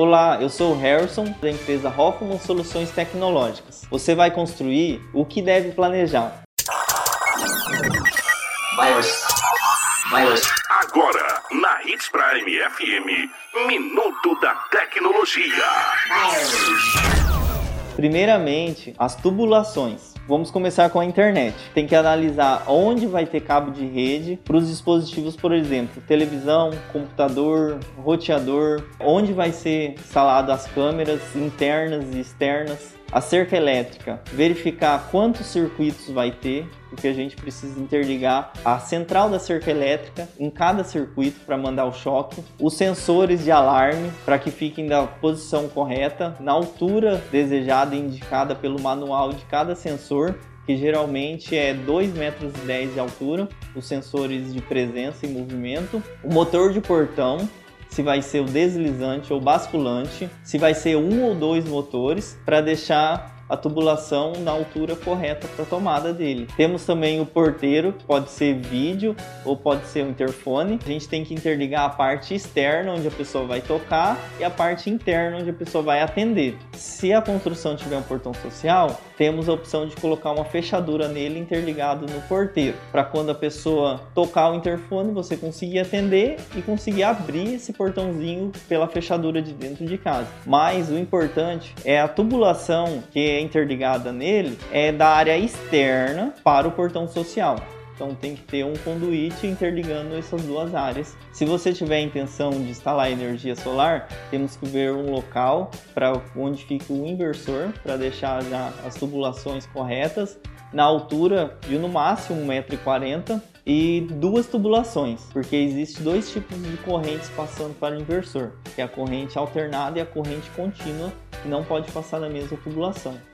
Olá, eu sou o Harrison da empresa Hoffman Soluções Tecnológicas. Você vai construir o que deve planejar. Virus. Virus. Agora, na Hits Prime FM, Minuto da Tecnologia. Primeiramente, as tubulações. Vamos começar com a internet. Tem que analisar onde vai ter cabo de rede para os dispositivos, por exemplo, televisão, computador, roteador, onde vai ser instalado as câmeras internas e externas, a cerca elétrica, verificar quantos circuitos vai ter, porque a gente precisa interligar a central da cerca elétrica em cada circuito para mandar o choque, os sensores de alarme para que fiquem na posição correta, na altura desejada e indicada pelo manual de cada sensor, que geralmente é 2,10 metros de altura, os sensores de presença e movimento, o motor de portão, se vai ser o deslizante ou basculante, se vai ser um ou dois motores, para deixar a tubulação na altura correta para a tomada dele. Temos também o porteiro, que pode ser vídeo ou pode ser um interfone. A gente tem que interligar a parte externa, onde a pessoa vai tocar, e a parte interna, onde a pessoa vai atender. Se a construção tiver um portão social, temos a opção de colocar uma fechadura nele interligado no porteiro, para quando a pessoa tocar o interfone, você conseguir atender e conseguir abrir esse portãozinho pela fechadura de dentro de casa. Mas o importante é a tubulação que é interligada nele é da área externa para o portão social. Então tem que ter um conduíte interligando essas duas áreas. Se você tiver a intenção de instalar energia solar, temos que ver um local para onde fica o inversor para deixar as tubulações corretas na altura de no máximo 1,40m e duas tubulações, porque existe dois tipos de correntes passando para o inversor, que é a corrente alternada e a corrente contínua, que não pode passar na mesma tubulação.